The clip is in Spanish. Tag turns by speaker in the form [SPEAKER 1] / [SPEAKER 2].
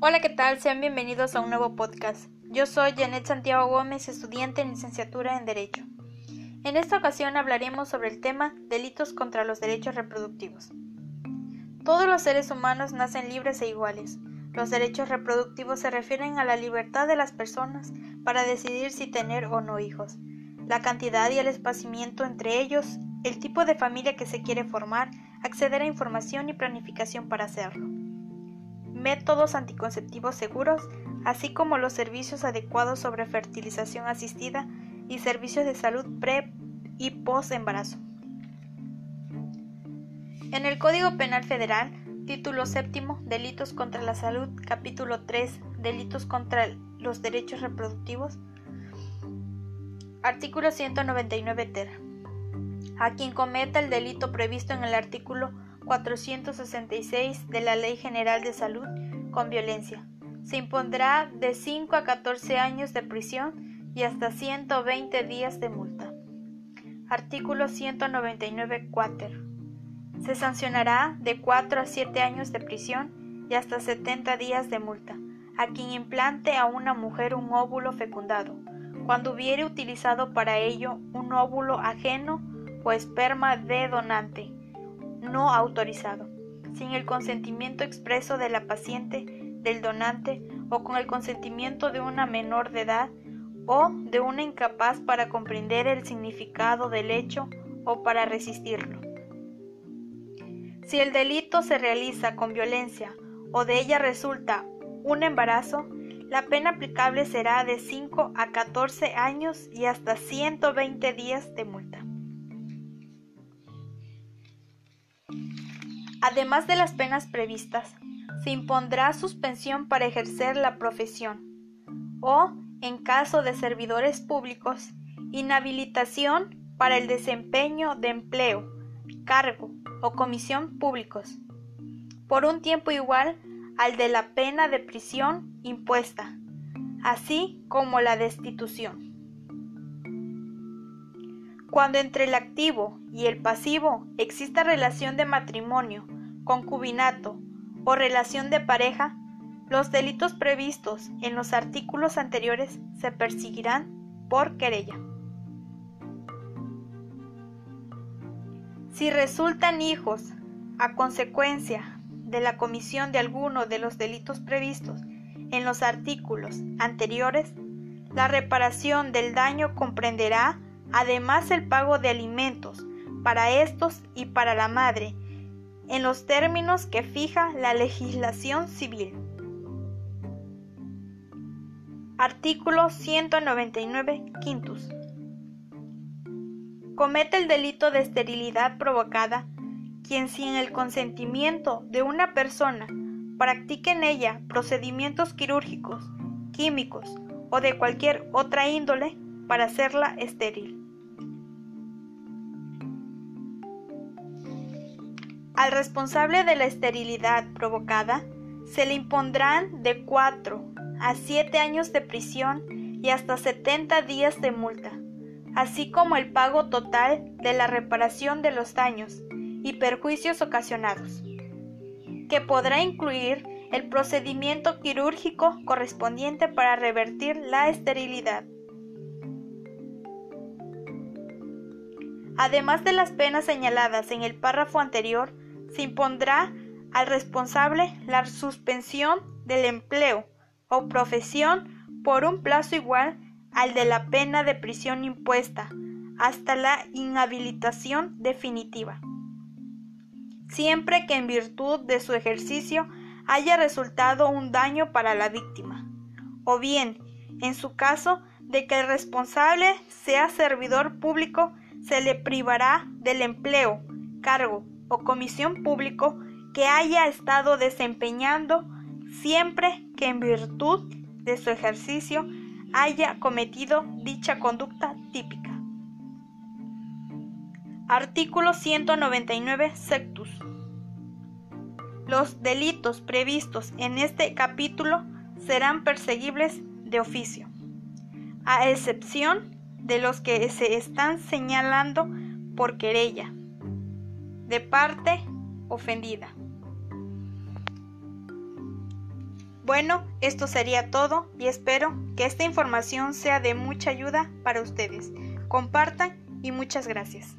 [SPEAKER 1] Hola, ¿qué tal? Sean bienvenidos a un nuevo podcast. Yo soy Janet Santiago Gómez, estudiante en licenciatura en Derecho. En esta ocasión hablaremos sobre el tema delitos contra los derechos reproductivos. Todos los seres humanos nacen libres e iguales. Los derechos reproductivos se refieren a la libertad de las personas para decidir si tener o no hijos, la cantidad y el espaciamiento entre ellos, el tipo de familia que se quiere formar, acceder a información y planificación para hacerlo métodos anticonceptivos seguros, así como los servicios adecuados sobre fertilización asistida y servicios de salud pre y post embarazo. En el Código Penal Federal, título séptimo, Delitos contra la Salud, capítulo 3, Delitos contra los Derechos Reproductivos, artículo 199 ter. A quien cometa el delito previsto en el artículo 466 de la Ley General de Salud con violencia. Se impondrá de 5 a 14 años de prisión y hasta 120 días de multa. Artículo 199 cuater. Se sancionará de 4 a 7 años de prisión y hasta 70 días de multa a quien implante a una mujer un óvulo fecundado, cuando hubiere utilizado para ello un óvulo ajeno o esperma de donante no autorizado, sin el consentimiento expreso de la paciente, del donante o con el consentimiento de una menor de edad o de una incapaz para comprender el significado del hecho o para resistirlo. Si el delito se realiza con violencia o de ella resulta un embarazo, la pena aplicable será de 5 a 14 años y hasta 120 días de multa. Además de las penas previstas, se impondrá suspensión para ejercer la profesión o, en caso de servidores públicos, inhabilitación para el desempeño de empleo, cargo o comisión públicos, por un tiempo igual al de la pena de prisión impuesta, así como la destitución. Cuando entre el activo y el pasivo exista relación de matrimonio, concubinato o relación de pareja, los delitos previstos en los artículos anteriores se perseguirán por querella. Si resultan hijos a consecuencia de la comisión de alguno de los delitos previstos en los artículos anteriores, la reparación del daño comprenderá además el pago de alimentos para estos y para la madre, en los términos que fija la legislación civil. Artículo 199 quintus. Comete el delito de esterilidad provocada quien sin el consentimiento de una persona practique en ella procedimientos quirúrgicos, químicos o de cualquier otra índole para hacerla estéril. Al responsable de la esterilidad provocada se le impondrán de 4 a 7 años de prisión y hasta 70 días de multa, así como el pago total de la reparación de los daños y perjuicios ocasionados, que podrá incluir el procedimiento quirúrgico correspondiente para revertir la esterilidad. Además de las penas señaladas en el párrafo anterior, se impondrá al responsable la suspensión del empleo o profesión por un plazo igual al de la pena de prisión impuesta hasta la inhabilitación definitiva, siempre que en virtud de su ejercicio haya resultado un daño para la víctima, o bien, en su caso de que el responsable sea servidor público, se le privará del empleo, cargo o comisión público que haya estado desempeñando siempre que en virtud de su ejercicio haya cometido dicha conducta típica. Artículo 199 sectus. Los delitos previstos en este capítulo serán perseguibles de oficio, a excepción de los que se están señalando por querella de parte ofendida. Bueno, esto sería todo y espero que esta información sea de mucha ayuda para ustedes. Compartan y muchas gracias.